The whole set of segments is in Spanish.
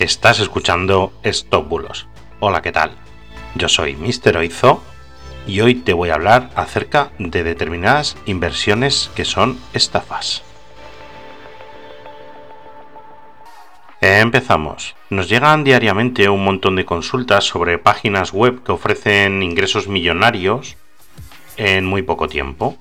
Estás escuchando Stop Bulos. Hola, ¿qué tal? Yo soy Mr. Oizo y hoy te voy a hablar acerca de determinadas inversiones que son estafas. Empezamos. Nos llegan diariamente un montón de consultas sobre páginas web que ofrecen ingresos millonarios en muy poco tiempo.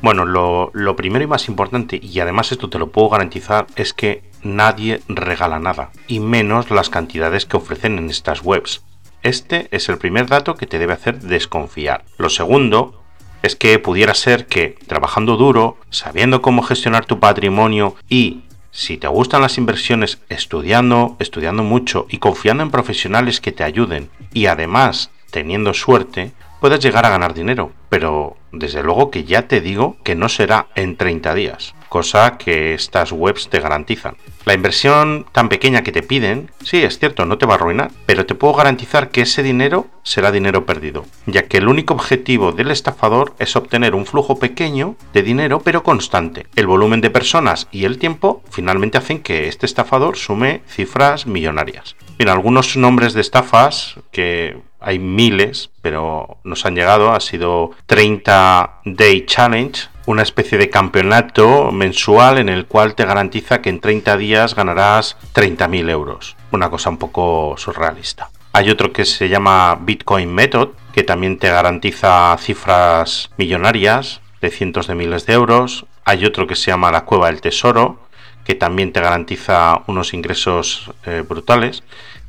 Bueno, lo, primero y más importante, y además esto te lo puedo garantizar, es que nadie regala nada, y menos las cantidades que ofrecen en estas webs. Este es el primer dato que te debe hacer desconfiar. Lo segundo es que pudiera ser que trabajando duro, sabiendo cómo gestionar tu patrimonio y si te gustan las inversiones, estudiando, estudiando mucho y confiando en profesionales que te ayuden y además teniendo suerte, puedes llegar a ganar dinero, pero desde luego que ya te digo que no será en 30 días, cosa que estas webs te garantizan. La inversión tan pequeña que te piden, sí, es cierto, no te va a arruinar, pero te puedo garantizar que ese dinero será dinero perdido, ya que el único objetivo del estafador es obtener un flujo pequeño de dinero pero constante. El volumen de personas y el tiempo finalmente hacen que este estafador sume cifras millonarias. En algunos nombres de estafas que hay miles, pero nos han llegado, ha sido 30 Day Challenge, una especie de campeonato mensual en el cual te garantiza que en 30 días ganarás 30.000 euros. Una cosa un poco surrealista. Hay otro que se llama Bitcoin Method, que también te garantiza cifras millonarias de cientos de miles de euros. Hay otro que se llama La Cueva del Tesoro, que también te garantiza unos ingresos eh, brutales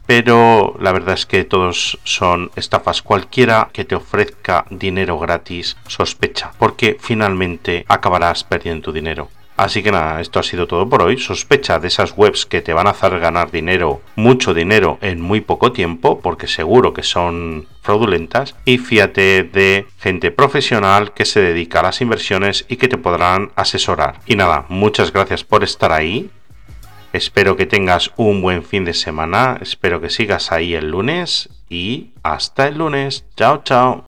pero la verdad es que todos son estafas. Cualquiera que te ofrezca dinero gratis sospecha, porque finalmente acabarás perdiendo tu dinero. Así que nada, esto ha sido todo por hoy. Sospecha de esas webs que te van a hacer ganar dinero, mucho dinero en muy poco tiempo, porque seguro que son fraudulentas. Y fíjate de gente profesional que se dedica a las inversiones y que te podrán asesorar. Y nada, muchas gracias por estar ahí. Espero que tengas un buen fin de semana, espero que sigas ahí el lunes y hasta el lunes. Chao, chao.